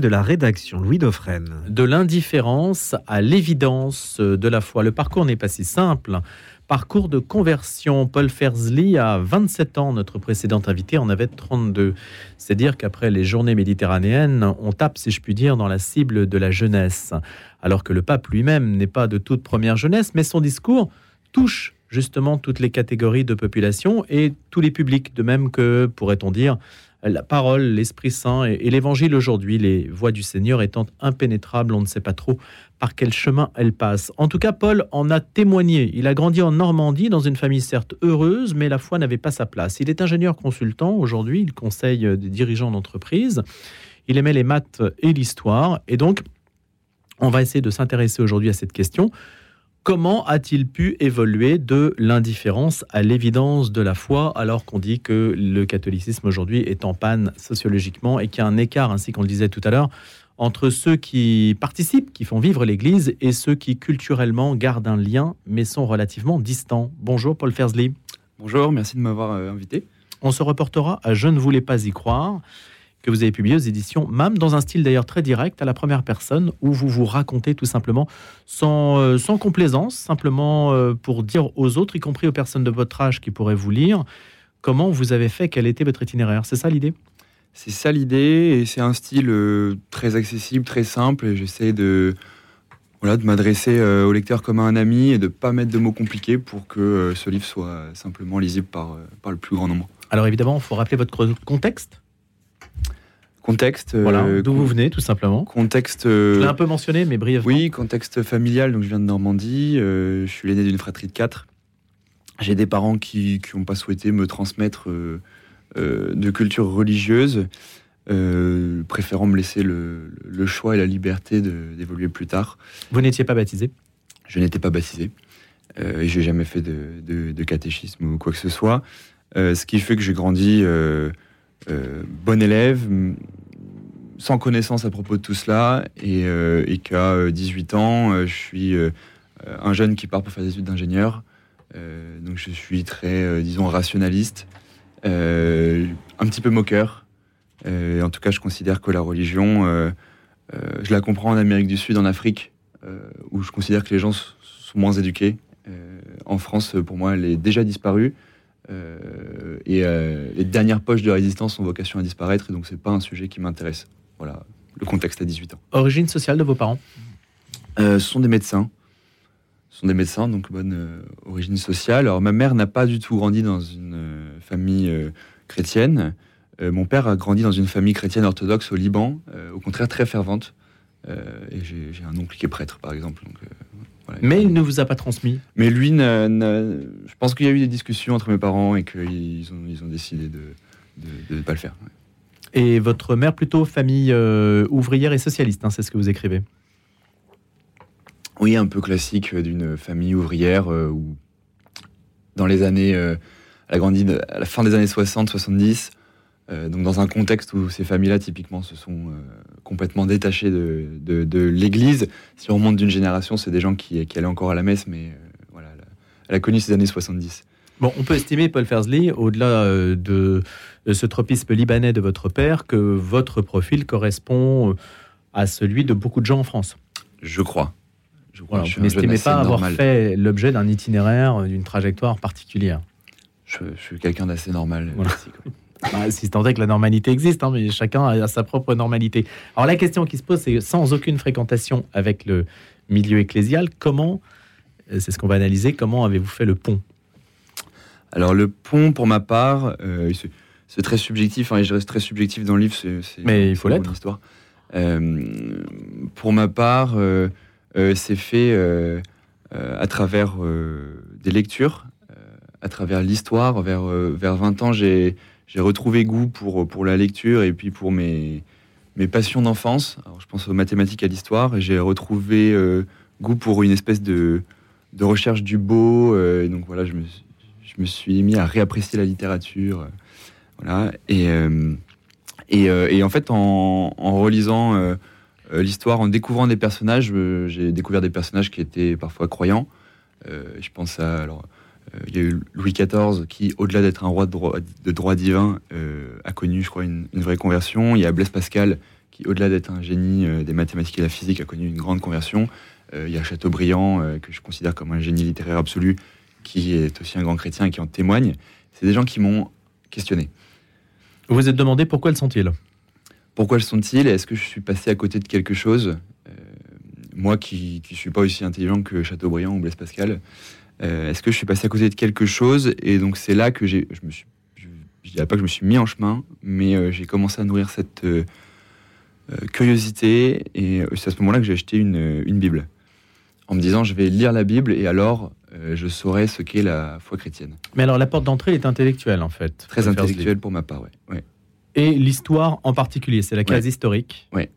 de la rédaction Louis Dauphren. De l'indifférence à l'évidence de la foi. Le parcours n'est pas si simple. Parcours de conversion. Paul Fersli a 27 ans. Notre précédent invité en avait 32. C'est dire qu'après les journées méditerranéennes, on tape, si je puis dire, dans la cible de la jeunesse. Alors que le pape lui-même n'est pas de toute première jeunesse, mais son discours touche justement toutes les catégories de population et tous les publics, de même que, pourrait-on dire, la parole, l'Esprit Saint et, l'Évangile aujourd'hui, les voies du Seigneur étant impénétrables, on ne sait pas trop par quel chemin elles passent. En tout cas, Paul en a témoigné. Il a grandi en Normandie dans une famille certes heureuse, mais la foi n'avait pas sa place. Il est ingénieur consultant aujourd'hui, il conseille des dirigeants d'entreprise. Il aimait les maths et l'histoire, et donc on va essayer de s'intéresser aujourd'hui à cette question. Comment a-t-il pu évoluer de l'indifférence à l'évidence de la foi alors qu'on dit que le catholicisme aujourd'hui est en panne sociologiquement et qu'il y a un écart, ainsi qu'on le disait tout à l'heure, entre ceux qui participent, qui font vivre l'Église, et ceux qui culturellement gardent un lien mais sont relativement distants. Bonjour Paul Fersli. Bonjour, merci de m'avoir euh, invité. On se reportera à Je ne voulais pas y croire que vous avez publié aux éditions MAM, dans un style d'ailleurs très direct, à la première personne, où vous vous racontez tout simplement, sans, euh, sans complaisance, simplement euh, pour dire aux autres, y compris aux personnes de votre âge qui pourraient vous lire, comment vous avez fait, quel était votre itinéraire. C'est ça l'idée? C'est ça l'idée, et c'est un style euh, très accessible, très simple, et j'essaie de, voilà, de m'adresser au lecteur comme à un ami et de ne pas mettre de mots compliqués pour que ce livre soit simplement lisible par, par le plus grand nombre. Alors évidemment, il faut rappeler votre contexte Contexte. Voilà, euh, d'où vous venez, tout simplement. Contexte. Euh, je l'ai un peu mentionné, mais brièvement. Oui, contexte familial. Donc, je viens de Normandie. Euh, je suis l'aîné d'une fratrie de quatre. J'ai des parents qui n'ont pas souhaité me transmettre de culture religieuse, préférant me laisser le, choix et la liberté d'évoluer plus tard. Vous n'étiez pas baptisé? Je n'étais pas baptisé. et j'ai jamais fait de, de, catéchisme ou quoi que ce soit. ce qui fait que j'ai grandi bon élève, sans connaissance à propos de tout cela et, euh, qu'à 18 euh, ans, euh, je suis un jeune qui part pour faire des études d'ingénieur. donc je suis très, disons, rationaliste, un petit peu moqueur. en tout cas, je considère que la religion, je la comprends en Amérique du Sud, en Afrique, où je considère que les gens sont moins éduqués. en France, pour moi, elle est déjà disparue. et les dernières poches de résistance ont vocation à disparaître, et donc c'est pas un sujet qui m'intéresse. Voilà le contexte à 18 ans. Origine sociale de vos parents euh, Ce sont des médecins. Ce sont des médecins, donc bonne euh, origine sociale. Alors ma mère n'a pas du tout grandi dans une euh, famille chrétienne. mon père a grandi dans une famille chrétienne orthodoxe au Liban, au contraire très fervente. et j'ai un oncle qui est prêtre, par exemple. Mais il ne vous a pas transmis Mais lui, je pense qu'il y a eu des discussions entre mes parents et qu'ils ont, ils ont décidé de ne pas le faire. Et votre mère plutôt famille euh, ouvrière et socialiste, hein, c'est ce que vous écrivez Oui, un peu classique d'une famille ouvrière euh, où, dans les années, euh, elle a grandi à la fin des années 60-70, donc dans un contexte où ces familles-là, typiquement, se sont complètement détachées de, l'Église. Si on remonte d'une génération, c'est des gens qui, qui, allaient encore à la messe, mais voilà, elle a connu ces années 70. Bon, on peut estimer, Paul Fersley, au-delà euh, de ce tropisme libanais de votre père, que votre profil correspond euh, à celui de beaucoup de gens en France. Je crois. Je crois vous n'estimez pas avoir fait l'objet d'un itinéraire, d'une trajectoire particulière. Je, suis quelqu'un d'assez normal. Bah, si tant est que la normalité existe, hein, mais chacun a sa propre normalité. Alors la question qui se pose, c'est sans aucune fréquentation avec le milieu ecclésial, comment, euh, c'est ce qu'on va analyser, comment avez-vous fait le pont? Alors le pont, pour ma part, euh, c'est très subjectif, hein, et je reste très subjectif dans le livre. Mais il faut l'être. Histoire. Euh, pour ma part, euh, c'est fait à travers des lectures, à travers l'histoire. Vers, vers 20 ans, j'ai retrouvé goût pour, pour la lecture et puis pour mes, mes passions d'enfance. Je pense aux mathématiques, à l'histoire, et j'ai retrouvé goût pour une espèce de, de recherche du beau. et donc voilà, je me je me suis mis à réapprécier la littérature. Euh, voilà. Et, euh, euh, et, en fait, en, relisant l'histoire, en découvrant des personnages, j'ai découvert des personnages qui étaient parfois croyants. je pense à. Il y a eu Louis XIV qui, au-delà d'être un roi de droit, divin, a connu, je crois, une, vraie conversion. Il y a Blaise Pascal qui, au-delà d'être un génie euh, des mathématiques et de la physique, a connu une grande conversion. Euh, il y a Chateaubriand, euh, que je considère comme un génie littéraire absolu, qui est aussi un grand chrétien et qui en témoigne. C'est des gens qui m'ont questionné. Vous vous êtes demandé pourquoi le sont-ils? Pourquoi le sont-ils? Est-ce que je suis passé à côté de quelque chose? Euh, Moi qui ne suis pas aussi intelligent que Chateaubriand ou Blaise Pascal, euh, est-ce que je suis passé à côté de quelque chose? Et donc c'est là que j'ai, je me suis, je, dirais pas que je me suis mis en chemin, mais euh, j'ai commencé à nourrir cette curiosité. Et c'est à ce moment-là que j'ai acheté une, une Bible, en me disant je vais lire la Bible et alors euh, je saurai ce qu'est la foi chrétienne. Mais alors, la porte d'entrée est intellectuelle, en fait. Très Paul Fersli. intellectuel pour ma part, ouais. Et l'histoire en particulier, c'est la case Ouais. historique. Ouais.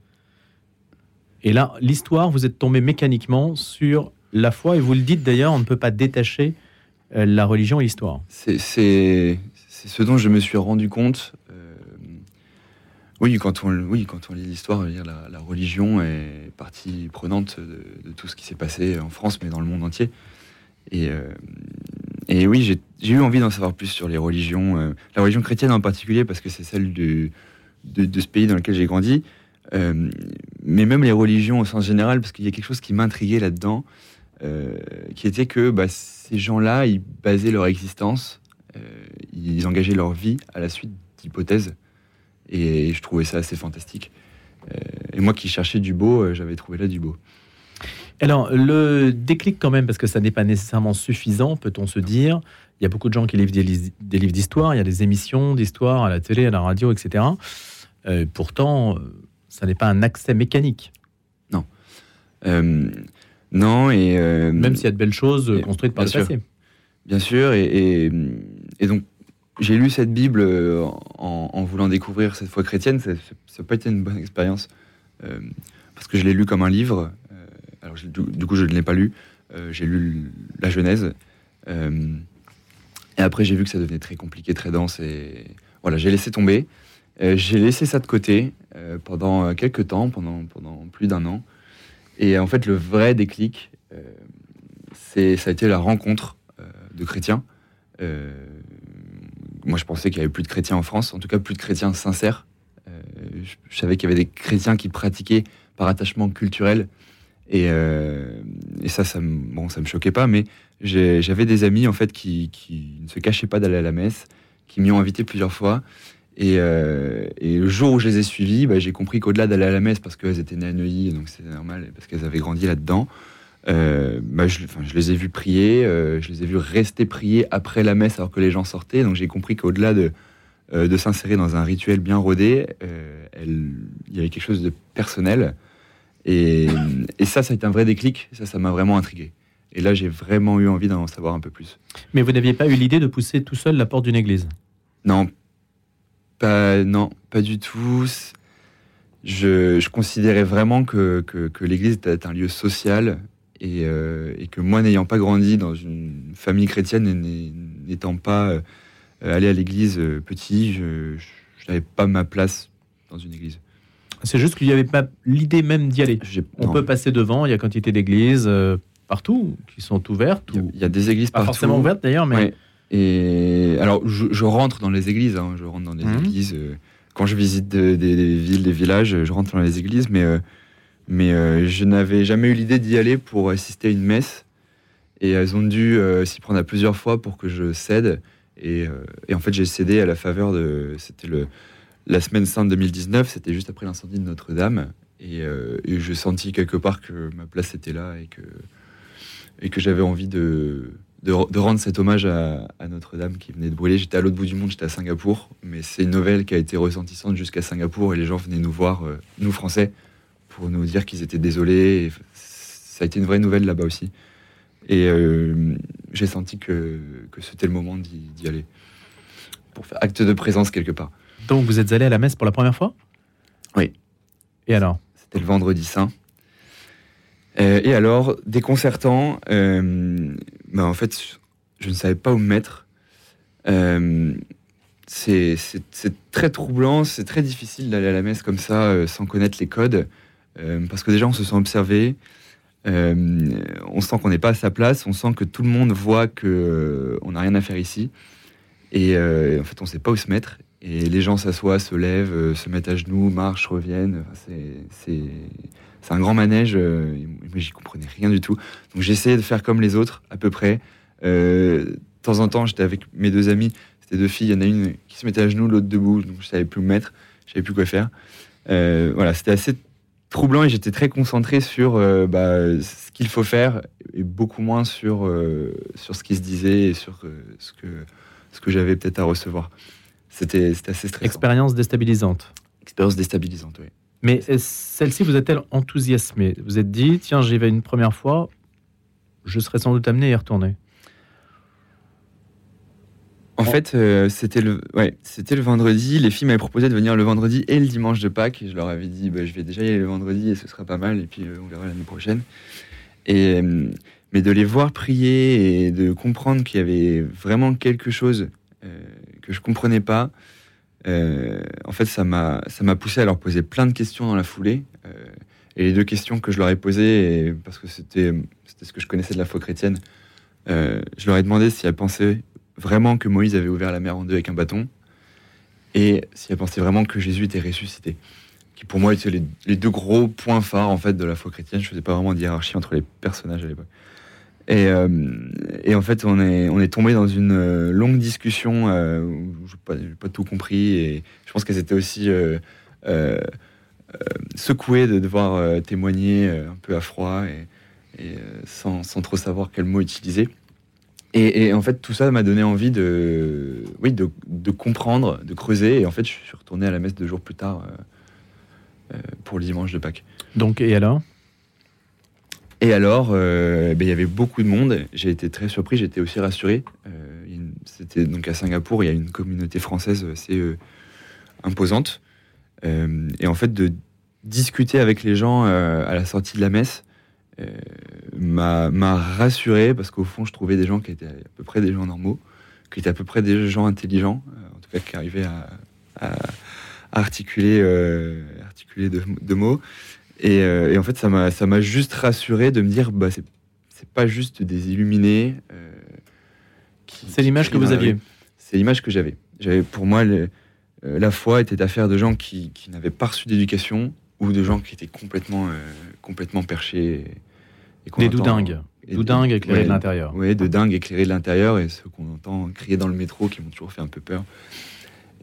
Et là, l'histoire, vous êtes tombé mécaniquement sur la foi, et vous le dites d'ailleurs, on ne peut pas détacher euh, la religion et l'histoire. C'est ce dont je me suis rendu compte. Oui, quand on, lit l'histoire, la, religion est partie prenante de, tout ce qui s'est passé en France, mais dans le monde entier. Et, euh, oui, j'ai eu envie d'en savoir plus sur les religions, euh, la religion chrétienne en particulier, parce que c'est celle de, ce pays dans lequel j'ai grandi. Euh, mais même les religions au sens général, parce qu'il y a quelque chose qui m'intriguait là-dedans, qui était que bah, ces gens-là, ils basaient leur existence, ils engageaient leur vie à la suite d'hypothèses. Et je trouvais ça assez fantastique. Euh, et moi qui cherchais du beau, euh, j'avais trouvé là du beau. Alors, le déclic quand même, parce que ça n'est pas nécessairement suffisant, peut-on se dire. Il y a beaucoup de gens qui livrent des, livres d'histoire, il y a des émissions d'histoire à la télé, à la radio, etc. Euh, pourtant, ça n'est pas un accès mécanique, Euh, non, et. euh, même s'il y a de belles choses construites par le sûr. passé. Bien sûr, et, et, et donc j'ai lu cette Bible euh, en, voulant découvrir cette foi chrétienne. Ça n'a pas été une bonne expérience euh, parce que je l'ai lu comme un livre. euh, du, coup, je ne l'ai pas lu. J'ai lu la Genèse. et après, j'ai vu que ça devenait très compliqué, très dense. Et voilà, j'ai laissé tomber. J'ai laissé ça de côté pendant quelques temps, pendant, plus d'un an. Et en fait, le vrai déclic, c'est, ça a été la rencontre de chrétiens. Moi, je pensais qu'il y avait plus de chrétiens en France, en tout cas plus de chrétiens sincères. Euh, je, savais qu'il y avait des chrétiens qui pratiquaient par attachement culturel. Et, euh, ça, ça me, bon, ça me choquait pas, mais j'avais des amis en fait qui, ne se cachaient pas d'aller à la messe, qui m'y ont invité plusieurs fois. Et, euh, le jour où je les ai suivis, bah, j'ai compris qu'au-delà d'aller à la messe, parce qu'elles étaient nées à Neuilly, donc c'est normal, parce qu'elles avaient grandi là-dedans, euh, bah, je, enfin, je les ai vus prier, euh, je les ai vus rester prier après la messe alors que les gens sortaient. Donc j'ai compris qu'au-delà de, euh, de s'insérer dans un rituel bien rodé, elle- il y avait quelque chose de personnel. Et, et ça, ça a été un vrai déclic. Ça, ça m'a vraiment intrigué. Et là, j'ai vraiment eu envie d'en savoir un peu plus. Mais vous n'aviez pas eu l'idée de pousser tout seul la porte d'une église? Non, pas, non, pas du tout. Je, je considérais vraiment que, que, que l'Église était un lieu social et, euh, et que moi, n'ayant pas grandi dans une famille chrétienne et n'étant pas euh, allé à l'Église euh, petit, je, n'avais pas ma place dans une Église. C'est juste qu'il n'y avait pas l'idée même d'y aller. On non. peut passer devant, il y a quantité d'églises partout qui sont ouvertes, Il y a- ou il y, a des églises pas partout. forcément ouvertes d'ailleurs, mais Ouais. Et alors, je, je rentre dans les églises. hein, je rentre dans les Mhm. églises. quand je visite de- des, des villes, des villages, je rentre dans les églises, mais mais euh, je n'avais jamais eu l'idée d'y aller pour assister à une messe. Et elles ont dû euh, s'y prendre à plusieurs fois pour que je cède. Et, euh, en fait, j'ai cédé à la faveur de. C'était la semaine sainte 2019. C'était juste après l'incendie de Notre-Dame. Et, je sentis quelque part que ma place était là et que et que j'avais envie de, de, rendre cet hommage à, Notre-Dame qui venait de brûler. J'étais à l'autre bout du monde, j'étais à Singapour, mais c'est une nouvelle qui a été ressentissante jusqu'à Singapour et les gens venaient nous voir, nous Français, pour nous dire qu'ils étaient désolés. Et ça a été une vraie nouvelle là-bas aussi. Et euh, j'ai senti que, que c'était le moment d'y aller, pour faire acte de présence quelque part. donc vous êtes allé à la messe pour la première fois? Oui. Et alors? C'était le vendredi saint. Euh, et alors, déconcertant, euh, bah, en fait, je ne savais pas où me mettre. Euh, c'est très troublant, c'est très difficile d'aller à la messe comme ça, sans connaître les codes, parce que déjà, on se sent observé, euh, on sent qu'on n'est pas à sa place, on sent que tout le monde voit que euh, on n'a rien à faire ici, et euh, en fait, on ne sait pas où se mettre. Et les gens s'assoient, se lèvent, euh, se mettent à genoux, marchent, reviennent. C'est- un grand manège. euh, moi, j'y comprenais rien du tout. Donc j'essayais de faire comme les autres, à peu près. Euh, de temps en temps, j'étais avec mes deux amis. C'était deux filles. Il y en a une qui se mettait à genoux, l'autre debout. Donc je savais plus où me mettre. Je savais plus quoi faire. Euh, voilà, c'était assez troublant et j'étais très concentré sur euh, bah, ce qu'il faut faire et beaucoup moins sur, euh, sur ce qui se disait et sur euh, ce que, ce que j'avais peut-être à recevoir. C'était assez stressant. Expérience déstabilisante. Expérience déstabilisante, oui. Mais celle-ci vous a-t-elle enthousiasmé Vous êtes dit, tiens, j'y vais une première fois, je serais sans doute amené à y retourner. Fait, euh, c'était le, ouais, c'était le vendredi. Les filles m'avaient proposé de venir le vendredi et le dimanche de Pâques. Et je leur avais dit, bah, je vais déjà y aller le vendredi et ce sera pas mal. Et puis, euh, on verra l'année prochaine. Et, euh, mais de les voir prier et de comprendre qu'il y avait vraiment quelque chose que je comprenais pas, en fait, ça m'a, ça m'a poussé à leur poser plein de questions dans la foulée. Et les deux questions que je leur ai posées, parce que c'était, c'était ce que je connaissais de la foi chrétienne, je leur ai demandé si elles pensaient vraiment que Moïse avait ouvert la mer en deux avec un bâton et si elle pensait vraiment que Jésus était ressuscité. Qui pour moi étaient les, deux gros points phares en fait de la foi chrétienne. Je faisais pas vraiment de hiérarchie entre les personnages à l'époque. Et, euh, en fait, on est, tombé dans une euh, longue discussion euh, où je n'ai pas, tout compris. Et je pense qu'elles étaient aussi euh, secouées de devoir témoigner un peu à froid et, et, sans, sans trop savoir quel mot utiliser. Et, et en fait, tout ça m'a donné envie de, oui, de, de comprendre, de creuser. Et en fait, je suis retourné à la messe deux jours plus tard euh, euh, pour le dimanche de Pâques. Donc, et alors? Et alors, euh, ben, il y avait beaucoup de monde. J'ai été très surpris, j'étais aussi rassuré. Euh, C'était donc à Singapour, il y a une communauté française assez imposante. Et en fait, de discuter avec les gens à la sortie de la messe m'a m'a rassuré parce qu'au fond, je trouvais des gens qui étaient à peu près des gens normaux, qui étaient à peu près des gens intelligents, euh, en tout cas qui arrivaient à, articuler, euh, articuler de, de mots. Et, euh, et en fait, ça m'a juste rassuré de me dire, bah, c'est pas juste des illuminés. euh, C'est l'image que vous aviez. C'est l'image que j'avais. J'avais pour moi le- euh, la foi était affaire de gens qui, qui n'avaient pas reçu d'éducation ou de gens qui étaient complètement euh, complètement perchés. et- Des entend- doudingues. et- Doudingues éclairés ouais, de l'intérieur. Ouais, de dingues éclairés de l'intérieur et ceux qu'on entend crier dans le métro qui m'ont toujours fait un peu peur.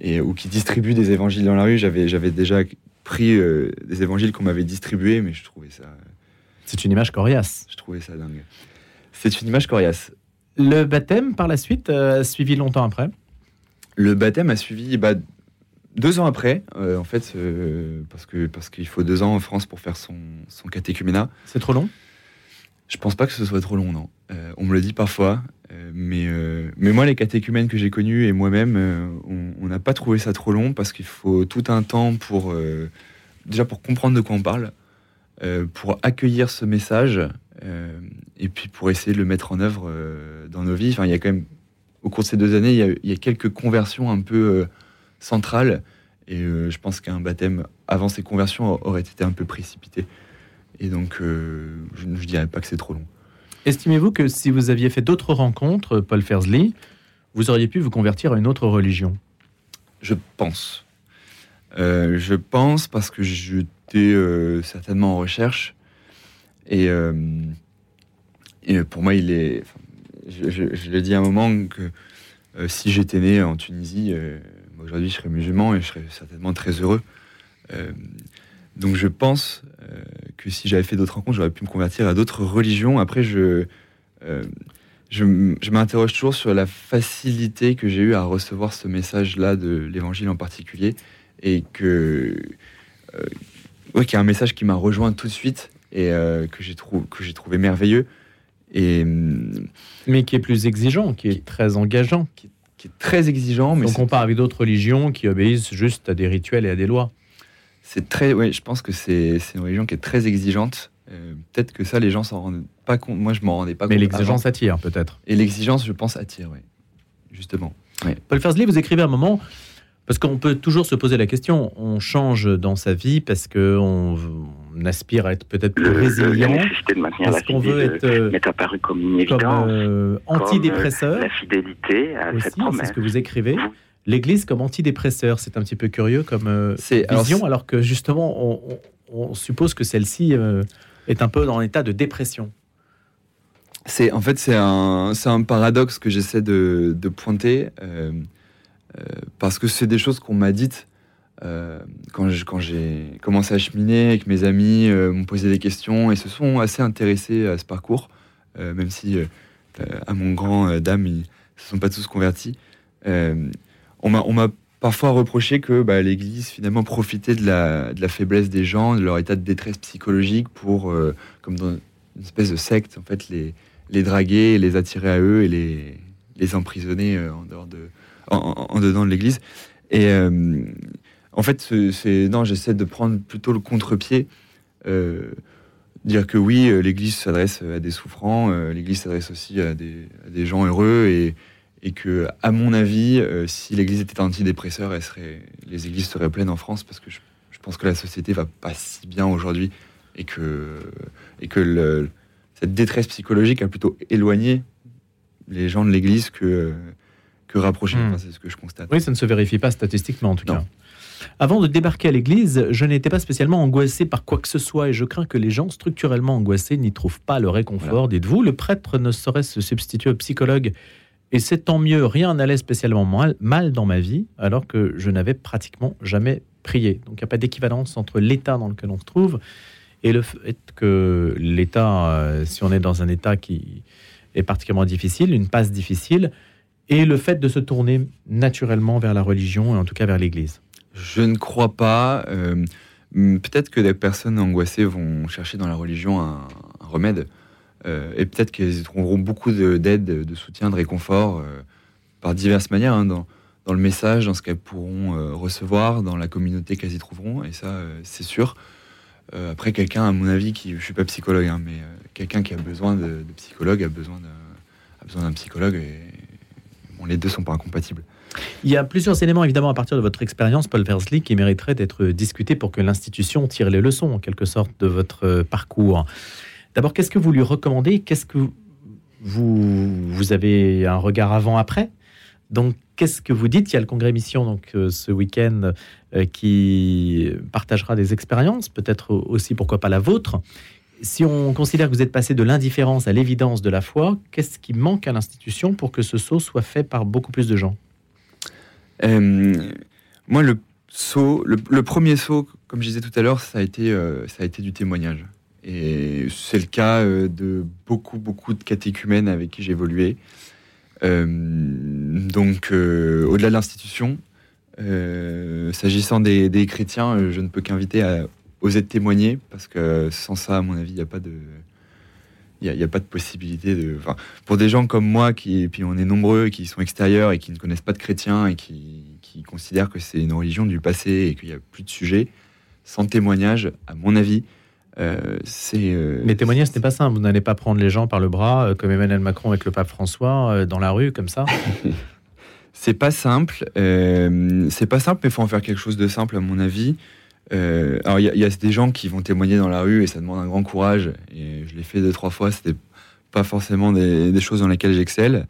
Et, ou qui distribuent des évangiles dans la rue. J'avais, j'avais déjà pris euh, des évangiles qu'on m'avait distribués, mais je trouvais ça, C'est une image coriace. je trouvais ça dingue. C'est une image coriace. Le baptême, par la suite, euh, a suivi longtemps après? Le baptême a suivi bah, deux ans après, euh, en fait, euh, parce, que, parce qu'il faut deux ans en France pour faire son, son catéchuménat. C'est trop long? Je pense pas que ce soit trop long, non. Euh, on me le dit parfois, mais, euh, mais moi, les catéchumènes que j'ai connus et moi-même, euh, on n'a pas trouvé ça trop long parce qu'il faut tout un temps pour euh, déjà pour comprendre de quoi on parle, pour accueillir ce message et puis pour essayer de le mettre en œuvre dans nos vies. Enfin, il y a quand même au cours de ces deux années, il y a, il y a quelques conversions un peu centrales et euh, je pense qu'un baptême avant ces conversions aurait été un peu précipité. Et donc, euh, je ne dirais pas que c'est trop long. Estimez-vous que si vous aviez fait d'autres rencontres, Paul Fersley, vous auriez pu vous convertir à une autre religion? Je pense. Euh, je pense parce que j'étais certainement en recherche. Et, et pour moi, il est. Je, je, je l'ai dit à un moment que si j'étais né en Tunisie, aujourd'hui je serais musulman et je serais certainement très heureux. Euh, donc je pense euh, que si j'avais fait d'autres rencontres, j'aurais pu me convertir à d'autres religions. Après, je, euh, je, m'interroge toujours sur la facilité que j'ai eue à recevoir ce message-là de l'évangile en particulier. Et que. Ouais, qu'il y a un message qui m'a rejoint tout de suite et que j'ai trou- trouvé merveilleux. Et. hum, Mais qui est plus exigeant, qui est très engageant. qui est très exigeant, mais Donc on part avec d'autres religions qui obéissent juste à des rituels et à des lois. c'est très. Ouais, je pense que c'est c'est une religion qui est très exigeante. Euh, Peut-être que ça, les gens s'en rendent pas compte. Moi, je m'en rendais pas Mais compte. l'exigence avant. attire peut-être. Et l'exigence, je pense, attire, oui. Justement. Paul Fersley, vous écrivez à un moment, parce qu'on peut toujours se poser la question, on change dans sa vie parce qu'on on aspire à être peut-être plus résilient, parce qu'on veut être euh, apparu comme une comme évidence. euh, comme, antidépresseur La fidélité à aussi, cette c'est promesse. ce que vous écrivez. l'Église comme antidépresseur. C'est un petit peu curieux comme euh, C'est- alors, vision, c'est- alors, que justement, on, on- on suppose que celle-ci euh, est un peu dans l'état de dépression. C'est en fait c'est un c'est un paradoxe que j'essaie de, de pointer euh, euh, parce que c'est des choses qu'on m'a dites euh, quand j'ai commencé à cheminer avec mes amis euh, m'ont posé des questions et se sont assez intéressés à ce parcours euh, même si euh, à mon grand dame ils se sont pas tous convertis on m'a parfois reproché que bah, l'Église finalement profitait de la, faiblesse des gens de leur état de détresse psychologique pour comme dans une espèce de secte en fait les draguer, les attirer à eux et les, emprisonner en, dehors de, en, dedans de l'église. Et en fait, c'est non, j'essaie de prendre plutôt le contre-pied, euh, dire que oui, euh, l'église s'adresse à des souffrants, euh, l'église s'adresse aussi à des, à des gens heureux et, et que, à mon avis, euh, si l'église était antidépresseur, elle serait, les églises seraient pleines en France parce que je, je pense que la société va pas si bien aujourd'hui et que, et que le, cette détresse psychologique a plutôt éloigné les gens de l'Église que, que rapproché. Hmm. Enfin, c'est ce que je constate. Oui, ça ne se vérifie pas statistiquement en tout Non. cas. Avant de débarquer à l'église, je n'étais pas spécialement angoissé par quoi que ce soit et je crains que les gens structurellement angoissés n'y trouvent pas le réconfort. Dites-vous, le prêtre ne saurait se substituer au psychologue et c'est tant mieux, rien n'allait spécialement mal, mal dans ma vie alors que je n'avais pratiquement jamais prié. Donc il n'y a pas d'équivalence entre l'état dans lequel on se trouve et le fait que l'état, euh, si on est dans un état qui est particulièrement difficile, une passe difficile, et le fait de se tourner naturellement vers la religion et en tout cas vers l'Église. Je ne crois pas. euh, peut-être que des personnes angoissées vont chercher dans la religion un, remède. euh, et peut-être qu'elles y trouveront beaucoup de- d'aide, de, soutien, de réconfort euh, par diverses manières. hein, dans, le message, dans ce qu'elles pourront recevoir, dans la communauté qu'elles y trouveront. Et ça, c'est sûr. Après, quelqu'un, à mon avis, qui, je suis pas psychologue, hein, mais quelqu'un qui a besoin de, psychologue a besoin d'un, psychologue. Les deux sont pas incompatibles. Il y a plusieurs éléments, évidemment, à partir de votre expérience, Paul Versley, qui mériteraient d'être discutés pour que l'institution tire les leçons, en quelque sorte, de votre euh, parcours. D'abord, qu'est-ce que vous lui recommandez? Qu'est-ce que vous, vous avez un regard avant-après Donc, qu'est-ce que vous dites? Il y a le congrès mission donc, euh, ce week-end euh, qui partagera des expériences, peut-être aussi, pourquoi pas la vôtre. Si on considère que vous êtes passé de l'indifférence à l'évidence de la foi, qu'est-ce qui manque à l'institution pour que ce saut soit fait par beaucoup plus de gens? Euh, moi, le saut, le, premier saut, comme je disais tout à l'heure, ça a été, euh, ça a été du témoignage. Et c'est le cas euh, de beaucoup, beaucoup de catéchumènes avec qui j'ai évolué. Donc, au-delà de l'institution, s'agissant des, chrétiens, je ne peux qu'inviter à oser témoigner, parce que sans ça, à mon avis, il n'y a pas de... Il n'y a, pas de possibilité de. Enfin, pour des gens comme moi, qui, et puis on est nombreux, qui sont extérieurs et qui ne connaissent pas de chrétiens et qui, qui considèrent que c'est une religion du passé et qu'il n'y a plus de sujet, sans témoignage, à mon avis, euh, c'est. euh, Mais témoigner, ce n'est pas simple. Vous n'allez pas prendre les gens par le bras, euh, comme Emmanuel Macron avec le pape François, euh, dans la rue, comme ça. C'est pas simple. c'est pas simple, mais il faut en faire quelque chose de simple, à mon avis. Euh, alors, il y, a- il y a des gens qui vont témoigner dans la rue et ça demande un grand courage. Et je l'ai fait deux, trois fois. C'était pas forcément des, des choses dans lesquelles j'excelle.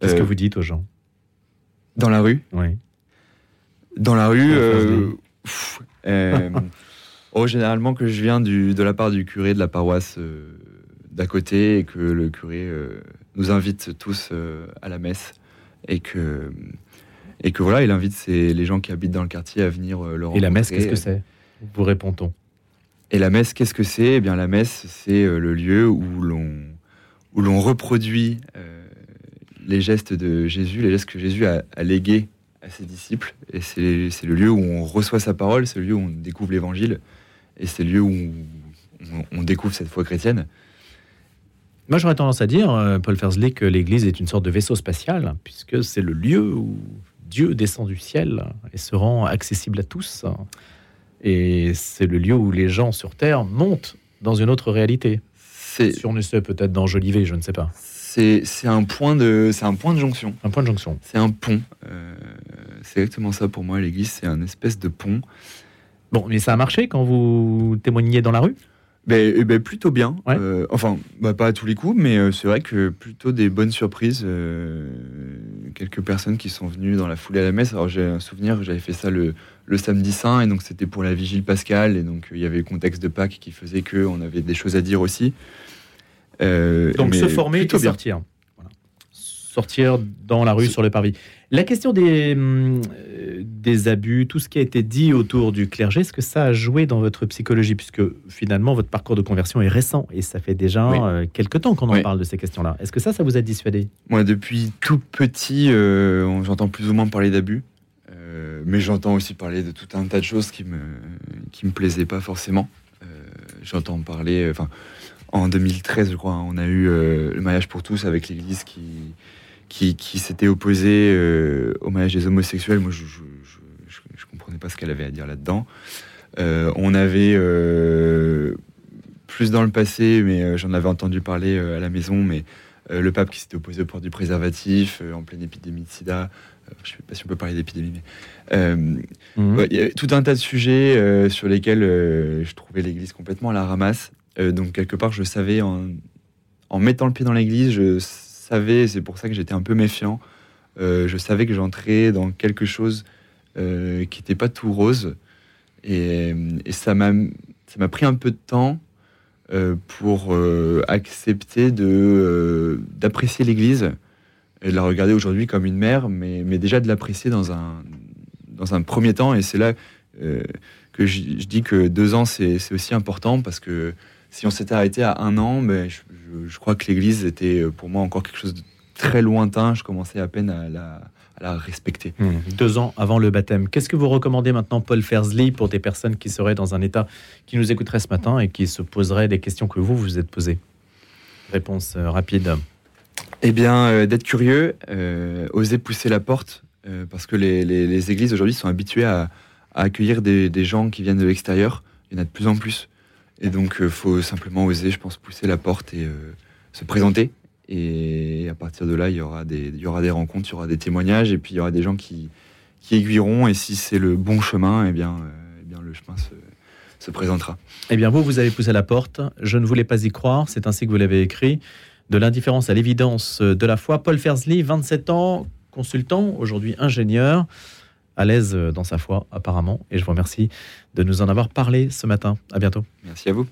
Qu'est-ce que Euh, vous dites aux gens? Dans la rue? Oui. Dans la rue, euh, pff, oh, généralement que je viens du, de la part du curé de la paroisse d'à côté et que le curé nous invite tous à la messe et que et que voilà, il invite ses- les gens qui habitent dans le quartier à venir euh, le Et la messe, qu'est-ce que c'est? Vous répond-on. Et la messe, qu'est-ce que c'est? Eh bien, la messe, c'est euh, le lieu où l'on où l'on reproduit euh, les gestes de Jésus, les gestes que Jésus a, a légués à ses disciples. Et c'est c'est le lieu où on reçoit sa parole, c'est le lieu où on découvre l'Évangile, et c'est le lieu où on, on découvre cette foi chrétienne. Moi, j'aurais tendance à dire, euh, Paul Fersley, que l'Église est une sorte de vaisseau spatial, puisque c'est le lieu où Dieu descend du ciel et se rend accessible à tous. Et c'est le lieu où les gens sur Terre montent dans une autre réalité. C'est Si on essaie peut-être d'enjoliver, je ne sais pas. c'est c'est un point de c'est un point de jonction. Un point de jonction. C'est un pont. Euh, c'est exactement ça pour moi. L'Église, c'est un espèce de pont. Bon, mais ça a marché quand vous témoigniez dans la rue? Ben, eh ben, plutôt bien. Ouais. Euh, enfin, bah, pas à tous les coups, mais euh, c'est vrai que plutôt des bonnes surprises. euh, quelques personnes qui sont venues dans la foulée à la messe. Alors j'ai un souvenir, j'avais fait ça le, le samedi saint, et donc c'était pour la vigile pascale, et donc il y avait le contexte de Pâques qui faisait qu'on avait des choses à dire aussi. Euh, donc se former et sortir. Sortir dans la rue, sur le parvis. La question des, hum, des abus, tout ce qui a été dit autour du clergé, est-ce que ça a joué dans votre psychologie? Puisque finalement, votre parcours de conversion est récent et ça fait déjà euh, quelques temps qu'on en parle de ces questions-là. Est-ce que ça, ça vous a dissuadé? Moi, depuis tout petit, euh, j'entends plus ou moins parler d'abus. Euh, mais j'entends aussi parler de tout un tas de choses qui me, qui me plaisaient pas forcément. j'entends parler. Enfin, en 2013, je crois, on a eu le mariage pour tous avec l'Église qui, qui, qui s'était opposée au mariage des homosexuels. Moi, je comprenais pas ce qu'elle avait à dire là-dedans. Euh, on avait euh, plus dans le passé, mais euh, j'en avais entendu parler à la maison, mais le pape qui s'était opposé au port du préservatif en pleine épidémie de sida. je ne sais pas si on peut parler d'épidémie, mais mhm. il y a tout un tas de sujets sur lesquels je trouvais l'Église complètement à la ramasse. donc quelque part, je savais en, en mettant le pied dans l'Église, je savais, c'est pour ça que j'étais un peu méfiant. je savais que j'entrais dans quelque chose euh, qui n'était pas tout rose. Et, ça m'a pris un peu de temps euh, pour euh, accepter d'apprécier l'Église et de la regarder aujourd'hui comme une mère, mais, déjà de l'apprécier dans un dans un premier temps. Et c'est là que je, dis que deux ans c'est aussi important parce que si on s'était arrêté à un an, ben, je, je, crois que l'Église était pour moi encore quelque chose de très lointain. Je commençais à peine à la, la respecter. Mmh. Deux ans avant le baptême. Qu'est-ce que vous recommandez maintenant, Paul Fersley, pour des personnes qui seraient dans un état, qui nous écouteraient ce matin et qui se poseraient des questions que vous vous êtes posées? Réponse euh, rapide. Eh bien, euh, d'être curieux, euh, oser pousser la porte, parce que les, églises aujourd'hui sont habituées à, accueillir des, gens qui viennent de l'extérieur. Il y en a de plus en plus. Et donc, il faut simplement oser, je pense, pousser la porte et se présenter et à partir de là, il y aura des, il y aura des rencontres, il y aura des témoignages, et puis il y aura des gens qui, qui aiguilleront. Et si c'est le bon chemin, eh bien, euh, eh bien le chemin se, se présentera. Eh bien, vous, vous avez poussé la porte. Je ne voulais pas y croire. C'est ainsi que vous l'avez écrit. De l'indifférence à l'évidence de la foi. Paul Fersley, 27 ans, consultant, aujourd'hui ingénieur, à l'aise dans sa foi, apparemment. Et je vous remercie de nous en avoir parlé ce matin. À bientôt. Merci à vous.